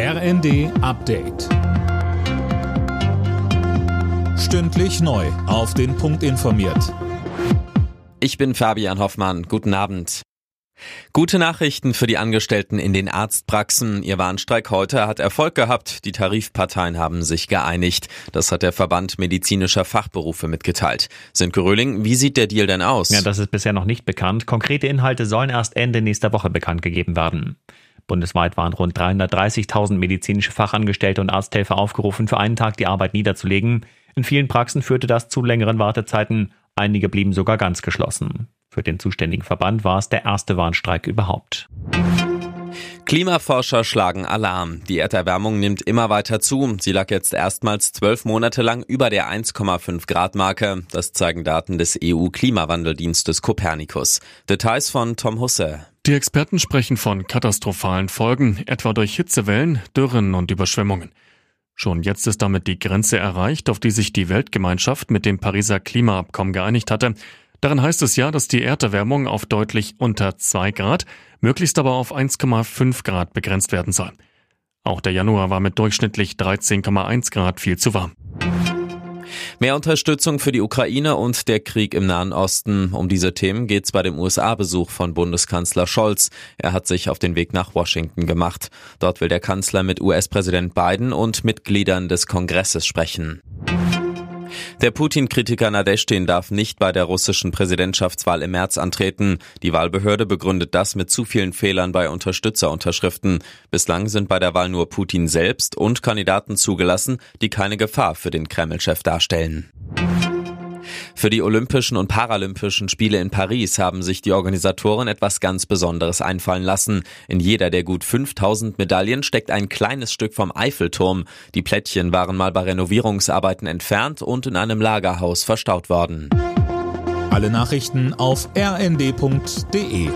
RND Update. Stündlich neu. Auf den Punkt informiert. Ich bin Fabian Hoffmann. Guten Abend. Gute Nachrichten für die Angestellten in den Arztpraxen. Ihr Warnstreik heute hat Erfolg gehabt. Die Tarifparteien haben sich geeinigt. Das hat der Verband medizinischer Fachberufe mitgeteilt. Sönke Röhling, wie sieht der Deal denn aus? Ja, das ist bisher noch nicht bekannt. Konkrete Inhalte sollen erst Ende nächster Woche bekannt gegeben werden. Bundesweit waren rund 330.000 medizinische Fachangestellte und Arzthelfer aufgerufen, für einen Tag die Arbeit niederzulegen. In vielen Praxen führte das zu längeren Wartezeiten. Einige blieben sogar ganz geschlossen. Für den zuständigen Verband war es der erste Warnstreik überhaupt. Klimaforscher schlagen Alarm. Die Erderwärmung nimmt immer weiter zu. Sie lag jetzt erstmals zwölf Monate lang über der 1,5 Grad Marke. Das zeigen Daten des EU-Klimawandeldienstes Copernicus. Details von Tom Husse. Die Experten sprechen von katastrophalen Folgen, etwa durch Hitzewellen, Dürren und Überschwemmungen. Schon jetzt ist damit die Grenze erreicht, auf die sich die Weltgemeinschaft mit dem Pariser Klimaabkommen geeinigt hatte. Darin heißt es ja, dass die Erderwärmung auf deutlich unter 2 Grad, möglichst aber auf 1,5 Grad begrenzt werden soll. Auch der Januar war mit durchschnittlich 13,1 Grad viel zu warm. Mehr Unterstützung für die Ukraine und der Krieg im Nahen Osten. Um diese Themen geht es bei dem USA-Besuch von Bundeskanzler Scholz. Er hat sich auf den Weg nach Washington gemacht. Dort will der Kanzler mit US-Präsident Biden und Mitgliedern des Kongresses sprechen. Der Putin-Kritiker Nadeshtin darf nicht bei der russischen Präsidentschaftswahl im März antreten. Die Wahlbehörde begründet das mit zu vielen Fehlern bei Unterstützerunterschriften. Bislang sind bei der Wahl nur Putin selbst und Kandidaten zugelassen, die keine Gefahr für den Kreml-Chef darstellen. Für die Olympischen und Paralympischen Spiele in Paris haben sich die Organisatoren etwas ganz Besonderes einfallen lassen. In jeder der gut 5000 Medaillen steckt ein kleines Stück vom Eiffelturm. Die Plättchen waren mal bei Renovierungsarbeiten entfernt und in einem Lagerhaus verstaut worden. Alle Nachrichten auf rnd.de